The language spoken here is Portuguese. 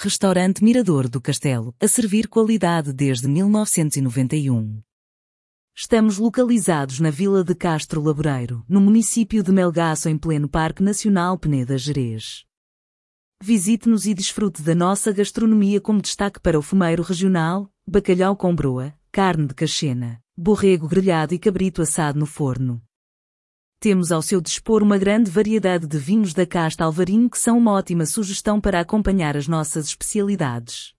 Restaurante Mirador do Castelo, a servir qualidade desde 1991. Estamos localizados na Vila de Castro Laboreiro, no município de Melgaço, em pleno Parque Nacional Peneda Gerês. Visite-nos e desfrute da nossa gastronomia como destaque para o fumeiro regional, bacalhau com broa, carne de cachena, borrego grelhado e cabrito assado no forno. Temos ao seu dispor uma grande variedade de vinhos da casta Alvarinho que são uma ótima sugestão para acompanhar as nossas especialidades.